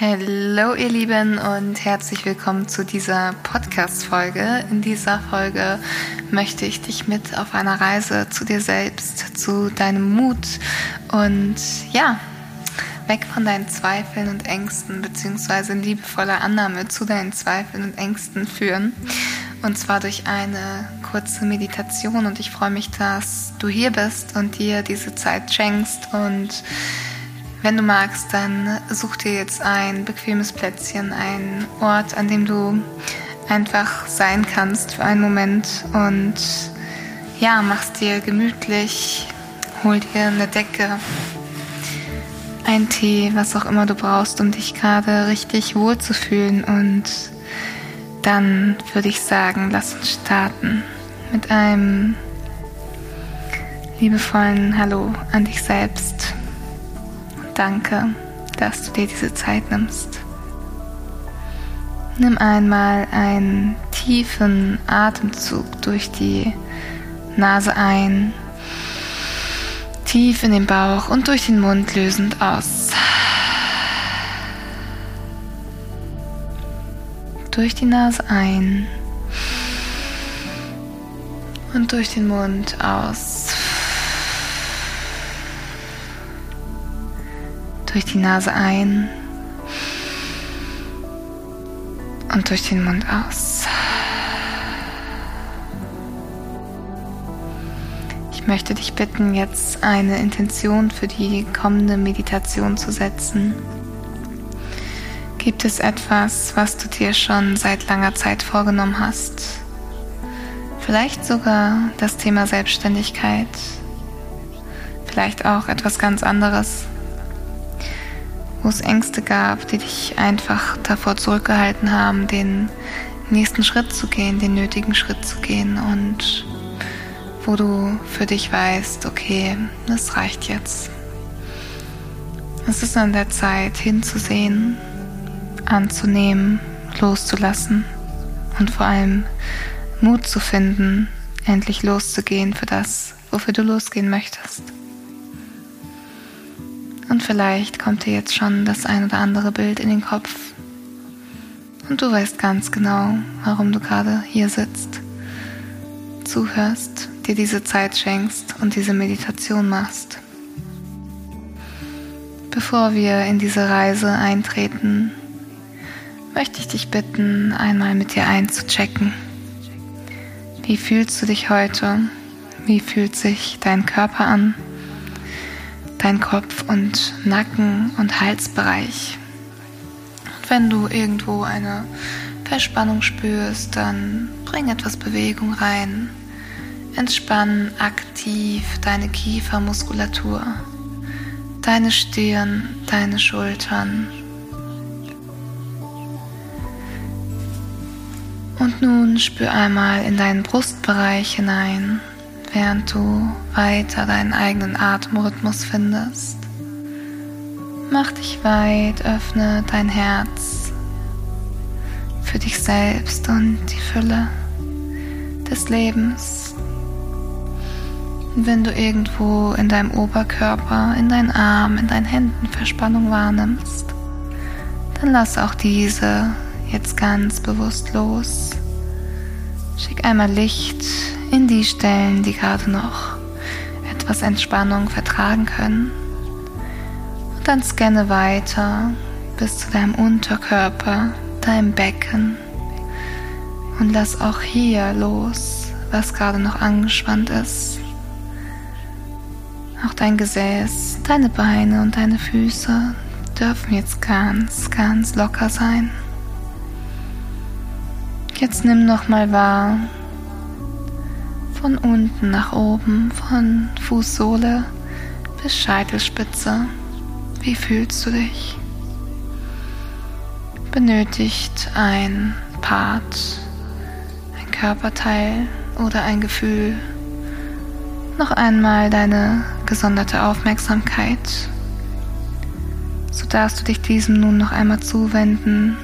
Hallo ihr Lieben und herzlich willkommen zu dieser Podcast-Folge. In dieser Folge möchte ich dich mit auf einer Reise zu dir selbst, zu deinem Mut und ja, weg von deinen Zweifeln und Ängsten beziehungsweise in liebevoller Annahme zu deinen Zweifeln und Ängsten führen. Und zwar durch eine kurze Meditation und ich freue mich, dass du hier bist und dir diese Zeit schenkst und wenn du magst, dann such dir jetzt ein bequemes Plätzchen, einen Ort, an dem du einfach sein kannst für einen Moment und ja, mach's dir gemütlich, hol dir eine Decke, ein Tee, was auch immer du brauchst, um dich gerade richtig wohl zu fühlen und dann würde ich sagen, lass uns starten mit einem liebevollen Hallo an dich selbst. Danke, dass du dir diese Zeit nimmst. Nimm einmal einen tiefen Atemzug durch die Nase ein, tief in den Bauch und durch den Mund lösend aus. Durch die Nase ein und durch den Mund aus. Durch die Nase ein und durch den Mund aus. Ich möchte dich bitten, jetzt eine Intention für die kommende Meditation zu setzen. Gibt es etwas, was du dir schon seit langer Zeit vorgenommen hast? Vielleicht sogar das Thema Selbstständigkeit. Vielleicht auch etwas ganz anderes wo es Ängste gab, die dich einfach davor zurückgehalten haben, den nächsten Schritt zu gehen, den nötigen Schritt zu gehen und wo du für dich weißt, okay, das reicht jetzt. Es ist an der Zeit hinzusehen, anzunehmen, loszulassen und vor allem Mut zu finden, endlich loszugehen für das, wofür du losgehen möchtest. Und vielleicht kommt dir jetzt schon das ein oder andere Bild in den Kopf. Und du weißt ganz genau, warum du gerade hier sitzt, zuhörst, dir diese Zeit schenkst und diese Meditation machst. Bevor wir in diese Reise eintreten, möchte ich dich bitten, einmal mit dir einzuchecken. Wie fühlst du dich heute? Wie fühlt sich dein Körper an? Dein Kopf- und Nacken- und Halsbereich. Und wenn du irgendwo eine Verspannung spürst, dann bring etwas Bewegung rein. Entspann aktiv deine Kiefermuskulatur, deine Stirn, deine Schultern. Und nun spür einmal in deinen Brustbereich hinein während du weiter deinen eigenen Atemrhythmus findest. Mach dich weit, öffne dein Herz für dich selbst und die Fülle des Lebens. Und wenn du irgendwo in deinem Oberkörper, in deinen Armen, in deinen Händen Verspannung wahrnimmst, dann lass auch diese jetzt ganz bewusst los. Schick einmal Licht in die Stellen, die gerade noch etwas Entspannung vertragen können. Und dann scanne weiter bis zu deinem Unterkörper, deinem Becken. Und lass auch hier los, was gerade noch angespannt ist. Auch dein Gesäß, deine Beine und deine Füße dürfen jetzt ganz, ganz locker sein. Jetzt nimm noch mal wahr, von unten nach oben, von Fußsohle bis Scheitelspitze. Wie fühlst du dich? Benötigt ein Part, ein Körperteil oder ein Gefühl noch einmal deine gesonderte Aufmerksamkeit. So darfst du dich diesem nun noch einmal zuwenden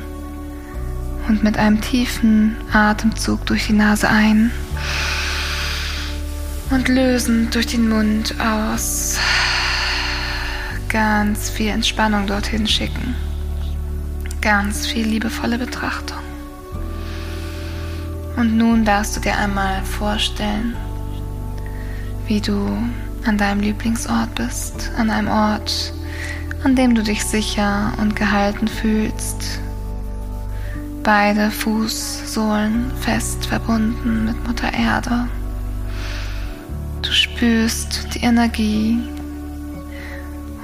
und mit einem tiefen Atemzug durch die Nase ein und lösend durch den Mund aus. Ganz viel Entspannung dorthin schicken. ganz viel liebevolle Betrachtung. Und nun darfst du dir einmal vorstellen, wie du an deinem Lieblingsort bist, an einem Ort, an dem du dich sicher und gehalten fühlst. Beide Fußsohlen fest verbunden mit Mutter Erde. Spürst die Energie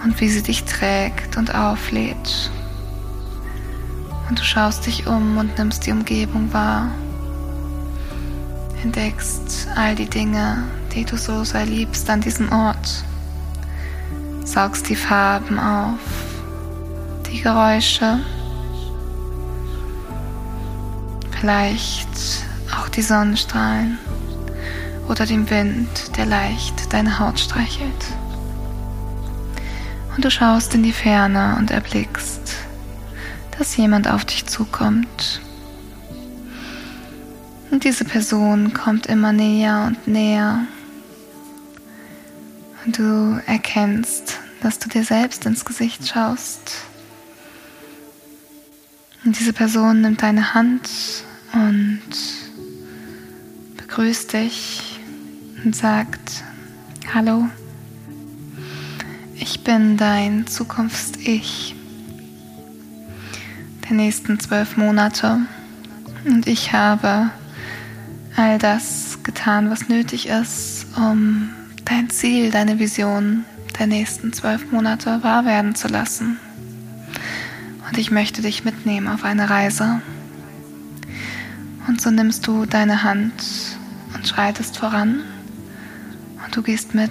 und wie sie dich trägt und auflädt. Und du schaust dich um und nimmst die Umgebung wahr. Entdeckst all die Dinge, die du so sehr liebst an diesem Ort. Saugst die Farben auf, die Geräusche, vielleicht auch die Sonnenstrahlen oder den Wind, der leicht deine Haut streichelt. Und du schaust in die Ferne und erblickst, dass jemand auf dich zukommt. Und diese Person kommt immer näher und näher. Und du erkennst, dass du dir selbst ins Gesicht schaust. Und diese Person nimmt deine Hand und begrüßt dich und sagt, hallo, ich bin dein Zukunfts-Ich der nächsten zwölf Monate und ich habe all das getan, was nötig ist, um dein Ziel, deine Vision der nächsten zwölf Monate wahr werden zu lassen. Und ich möchte dich mitnehmen auf eine Reise. Und so nimmst du deine Hand und schreitest voran. Und du gehst mit,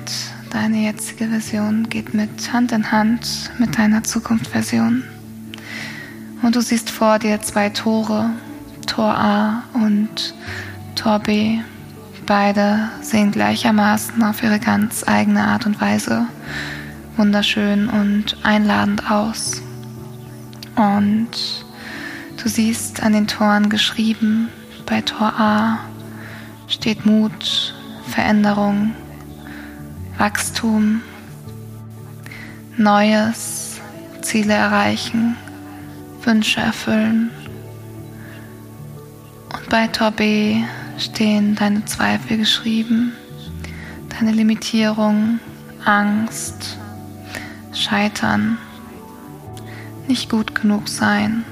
deine jetzige Version geht mit Hand in Hand mit deiner Zukunftsversion. Und du siehst vor dir zwei Tore, Tor A und Tor B. Beide sehen gleichermaßen auf ihre ganz eigene Art und Weise wunderschön und einladend aus. Und du siehst an den Toren geschrieben, bei Tor A steht Mut, Veränderung, Wachstum, Neues, Ziele erreichen, Wünsche erfüllen. Und bei Tor B stehen deine Zweifel geschrieben, deine Limitierung, Angst, Scheitern, nicht gut genug sein.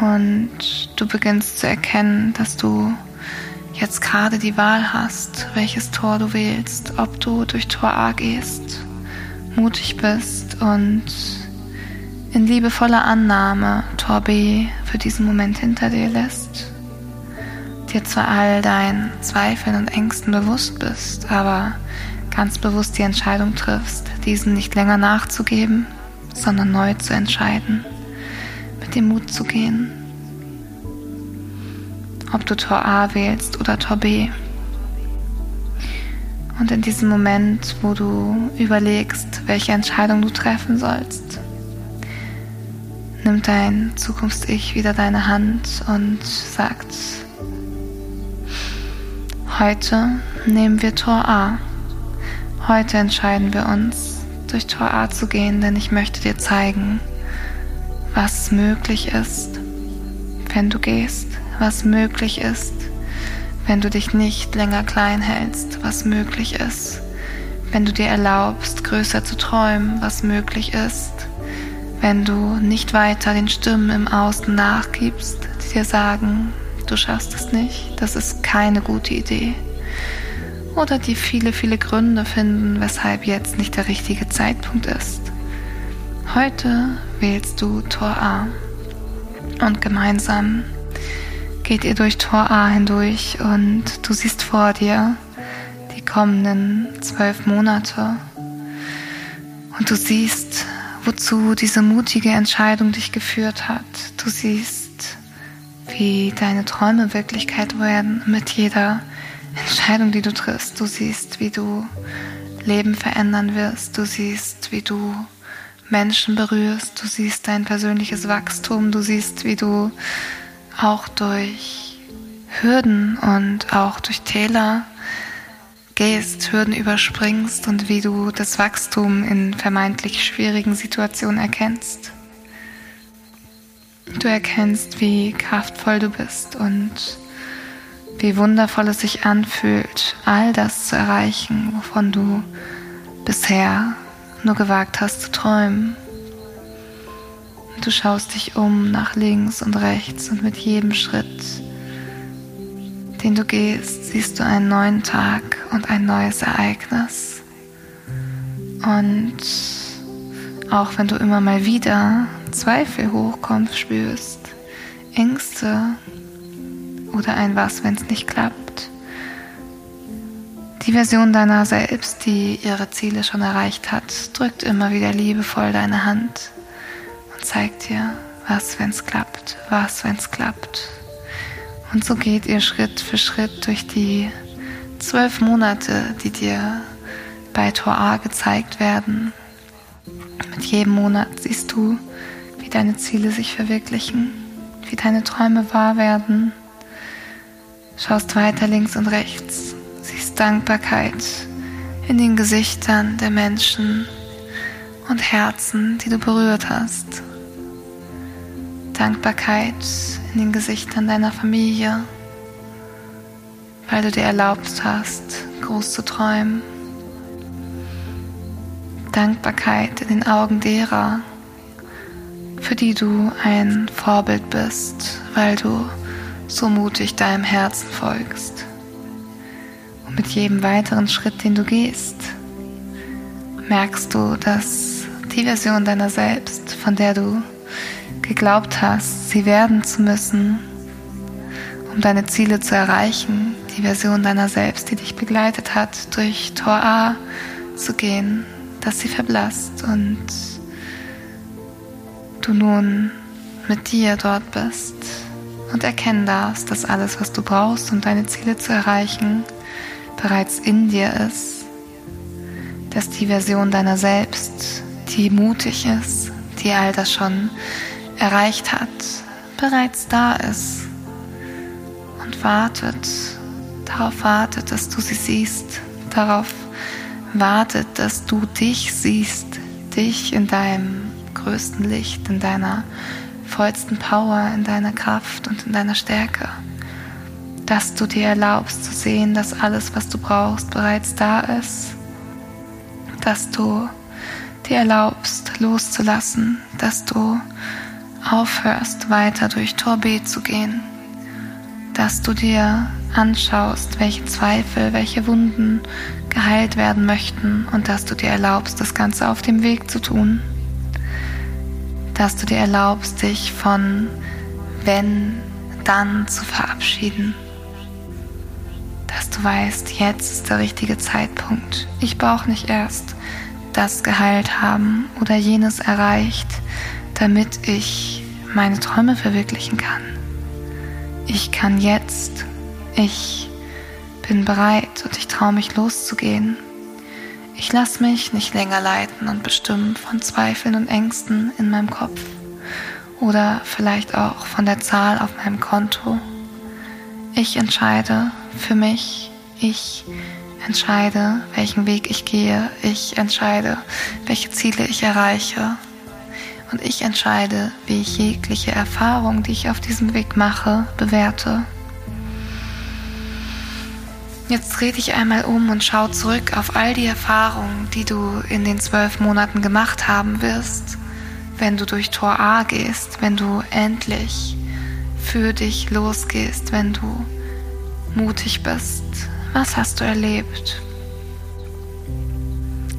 Und du beginnst zu erkennen, dass du jetzt gerade die Wahl hast, welches Tor du wählst, ob du durch Tor A gehst, mutig bist und in liebevoller Annahme Tor B für diesen Moment hinter dir lässt dir zwar all deinen Zweifeln und Ängsten bewusst bist, aber ganz bewusst die Entscheidung triffst, diesen nicht länger nachzugeben, sondern neu zu entscheiden, mit dem Mut zu gehen. Ob du Tor A wählst oder Tor B. Und in diesem Moment, wo du überlegst, welche Entscheidung du treffen sollst, nimmt dein Zukunfts-Ich wieder deine Hand und sagt, Heute nehmen wir Tor A. Heute entscheiden wir uns, durch Tor A zu gehen, denn ich möchte dir zeigen, was möglich ist, wenn du gehst, was möglich ist, wenn du dich nicht länger klein hältst, was möglich ist, wenn du dir erlaubst, größer zu träumen, was möglich ist, wenn du nicht weiter den Stimmen im Außen nachgibst, die dir sagen, du schaffst es nicht, das ist keine gute Idee. Oder die viele, viele Gründe finden, weshalb jetzt nicht der richtige Zeitpunkt ist. Heute wählst du Tor A und gemeinsam geht ihr durch Tor A hindurch und du siehst vor dir die kommenden zwölf Monate und du siehst, wozu diese mutige Entscheidung dich geführt hat. Du siehst, wie deine Träume Wirklichkeit werden mit jeder Entscheidung, die du triffst. Du siehst, wie du Leben verändern wirst. Du siehst, wie du Menschen berührst. Du siehst dein persönliches Wachstum. Du siehst, wie du auch durch Hürden und auch durch Täler gehst, Hürden überspringst und wie du das Wachstum in vermeintlich schwierigen Situationen erkennst. Du erkennst, wie kraftvoll du bist und wie wundervoll es sich anfühlt, all das zu erreichen, wovon du bisher nur gewagt hast zu träumen. Du schaust dich um nach links und rechts und mit jedem Schritt, den du gehst, siehst du einen neuen Tag und ein neues Ereignis. Und auch wenn du immer mal wieder Zweifel hochkommen spürst, Ängste oder ein Was, wenn es nicht klappt, die Version deiner selbst, die ihre Ziele schon erreicht hat, drückt immer wieder liebevoll deine Hand zeigt dir, was, wenn es klappt, was, wenn es klappt. Und so geht ihr Schritt für Schritt durch die zwölf Monate, die dir bei Tor A gezeigt werden. Mit jedem Monat siehst du, wie deine Ziele sich verwirklichen, wie deine Träume wahr werden. Schaust weiter links und rechts, siehst Dankbarkeit in den Gesichtern der Menschen und Herzen, die du berührt hast. Dankbarkeit in den Gesichtern deiner Familie, weil du dir erlaubt hast, groß zu träumen. Dankbarkeit in den Augen derer, für die du ein Vorbild bist, weil du so mutig deinem Herzen folgst. Und mit jedem weiteren Schritt, den du gehst, merkst du, dass die Version deiner selbst, von der du geglaubt hast, sie werden zu müssen, um deine Ziele zu erreichen, die Version deiner selbst, die dich begleitet hat, durch Tor A zu gehen, dass sie verblasst und du nun mit dir dort bist und erkennen darfst, dass alles, was du brauchst, um deine Ziele zu erreichen, bereits in dir ist, dass die Version deiner selbst, die mutig ist, die all das schon erreicht hat, bereits da ist und wartet, darauf wartet, dass du sie siehst, darauf wartet, dass du dich siehst, dich in deinem größten Licht, in deiner vollsten Power, in deiner Kraft und in deiner Stärke. Dass du dir erlaubst zu sehen, dass alles, was du brauchst, bereits da ist. Dass du dir erlaubst, loszulassen, dass du aufhörst, weiter durch Tor B zu gehen. Dass du dir anschaust, welche Zweifel, welche Wunden geheilt werden möchten und dass du dir erlaubst, das Ganze auf dem Weg zu tun dass du dir erlaubst, dich von wenn, dann zu verabschieden. Dass du weißt, jetzt ist der richtige Zeitpunkt. Ich brauche nicht erst das geheilt haben oder jenes erreicht, damit ich meine Träume verwirklichen kann. Ich kann jetzt, ich bin bereit und ich traue mich loszugehen ich lasse mich nicht länger leiten und bestimmen von Zweifeln und Ängsten in meinem Kopf oder vielleicht auch von der Zahl auf meinem Konto. Ich entscheide für mich, ich entscheide, welchen Weg ich gehe, ich entscheide, welche Ziele ich erreiche und ich entscheide, wie ich jegliche Erfahrung, die ich auf diesem Weg mache, bewerte. Jetzt dreh dich einmal um und schau zurück auf all die Erfahrungen, die du in den zwölf Monaten gemacht haben wirst, wenn du durch Tor A gehst, wenn du endlich für dich losgehst, wenn du mutig bist. Was hast du erlebt?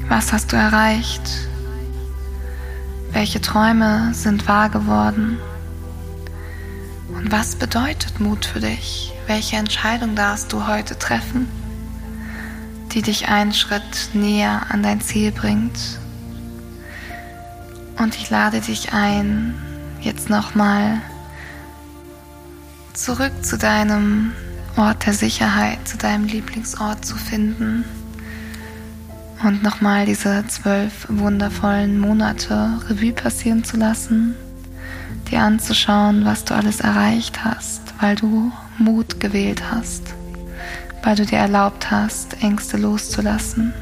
Was hast du erreicht? Welche Träume sind wahr geworden? Und was bedeutet Mut für dich? Welche Entscheidung darfst du heute treffen, die dich einen Schritt näher an dein Ziel bringt? Und ich lade dich ein, jetzt nochmal zurück zu deinem Ort der Sicherheit, zu deinem Lieblingsort zu finden und nochmal diese zwölf wundervollen Monate Revue passieren zu lassen, dir anzuschauen, was du alles erreicht hast, weil du Mut gewählt hast, weil du dir erlaubt hast, Ängste loszulassen.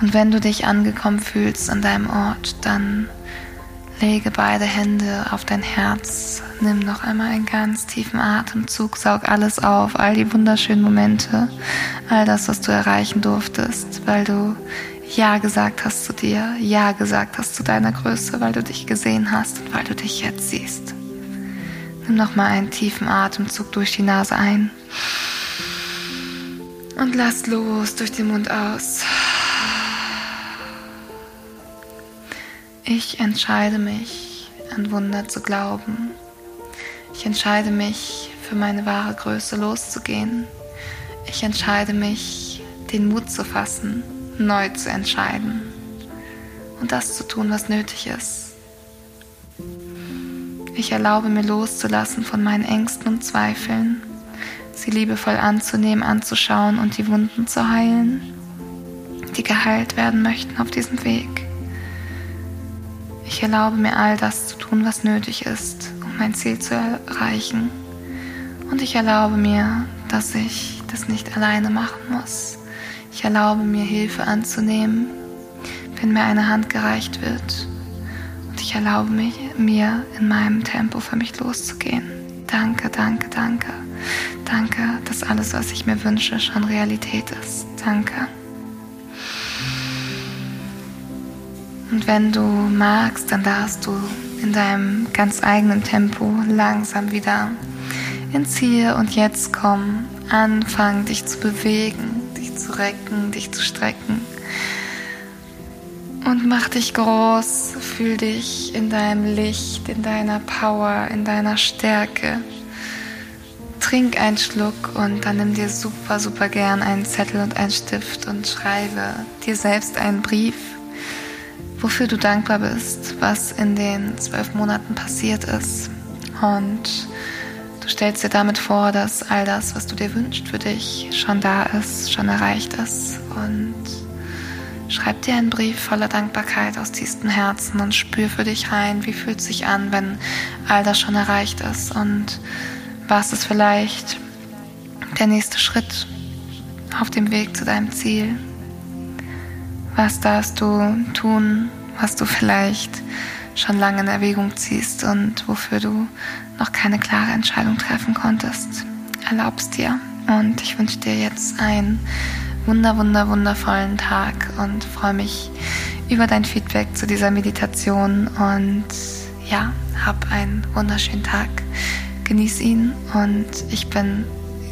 Und wenn du dich angekommen fühlst an deinem Ort, dann Lege beide Hände auf dein Herz. Nimm noch einmal einen ganz tiefen Atemzug. Saug alles auf, all die wunderschönen Momente, all das, was du erreichen durftest, weil du Ja gesagt hast zu dir, Ja gesagt hast zu deiner Größe, weil du dich gesehen hast und weil du dich jetzt siehst. Nimm noch mal einen tiefen Atemzug durch die Nase ein und lass los durch den Mund aus. Ich entscheide mich, an Wunder zu glauben. Ich entscheide mich, für meine wahre Größe loszugehen. Ich entscheide mich, den Mut zu fassen, neu zu entscheiden und das zu tun, was nötig ist. Ich erlaube mir loszulassen von meinen Ängsten und Zweifeln, sie liebevoll anzunehmen, anzuschauen und die Wunden zu heilen, die geheilt werden möchten auf diesem Weg. Ich erlaube mir all das zu tun, was nötig ist, um mein Ziel zu erreichen. Und ich erlaube mir, dass ich das nicht alleine machen muss. Ich erlaube mir, Hilfe anzunehmen, wenn mir eine Hand gereicht wird. Und ich erlaube mich, mir in meinem Tempo für mich loszugehen. Danke, danke, danke. Danke, dass alles, was ich mir wünsche, schon Realität ist. Danke. Und wenn du magst, dann darfst du in deinem ganz eigenen Tempo langsam wieder ins Hier und Jetzt kommen, anfangen, dich zu bewegen, dich zu recken, dich zu strecken. Und mach dich groß, fühl dich in deinem Licht, in deiner Power, in deiner Stärke. Trink einen Schluck und dann nimm dir super, super gern einen Zettel und einen Stift und schreibe dir selbst einen Brief wofür du dankbar bist, was in den zwölf Monaten passiert ist. Und du stellst dir damit vor, dass all das, was du dir wünschst für dich, schon da ist, schon erreicht ist. Und schreib dir einen Brief voller Dankbarkeit aus tiefstem Herzen und spür für dich rein, wie fühlt es sich an, wenn all das schon erreicht ist. Und was ist vielleicht der nächste Schritt auf dem Weg zu deinem Ziel? Was darfst du tun, was du vielleicht schon lange in Erwägung ziehst und wofür du noch keine klare Entscheidung treffen konntest? Erlaubst dir. Und ich wünsche dir jetzt einen wunder, wunder, wundervollen Tag und freue mich über dein Feedback zu dieser Meditation und ja, hab einen wunderschönen Tag. Genieß ihn und ich bin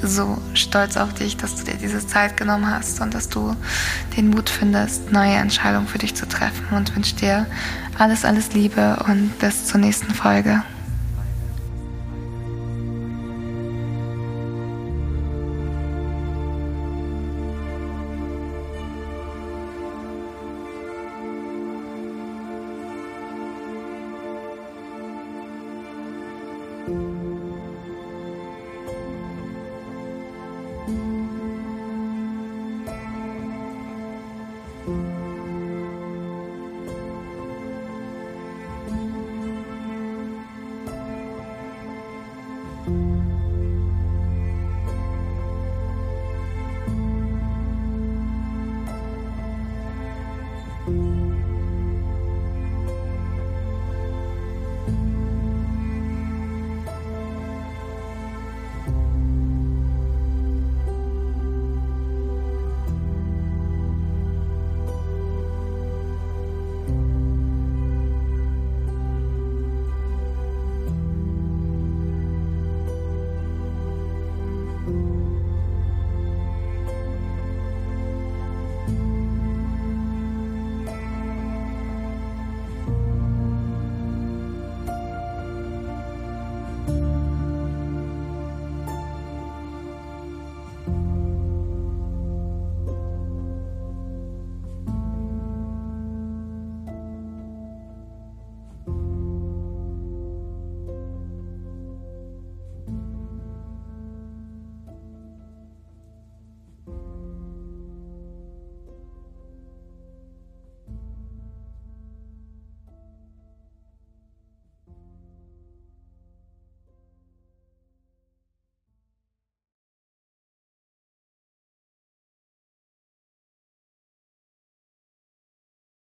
so stolz auf dich, dass du dir diese Zeit genommen hast und dass du den Mut findest, neue Entscheidungen für dich zu treffen und wünsche dir alles, alles Liebe und bis zur nächsten Folge.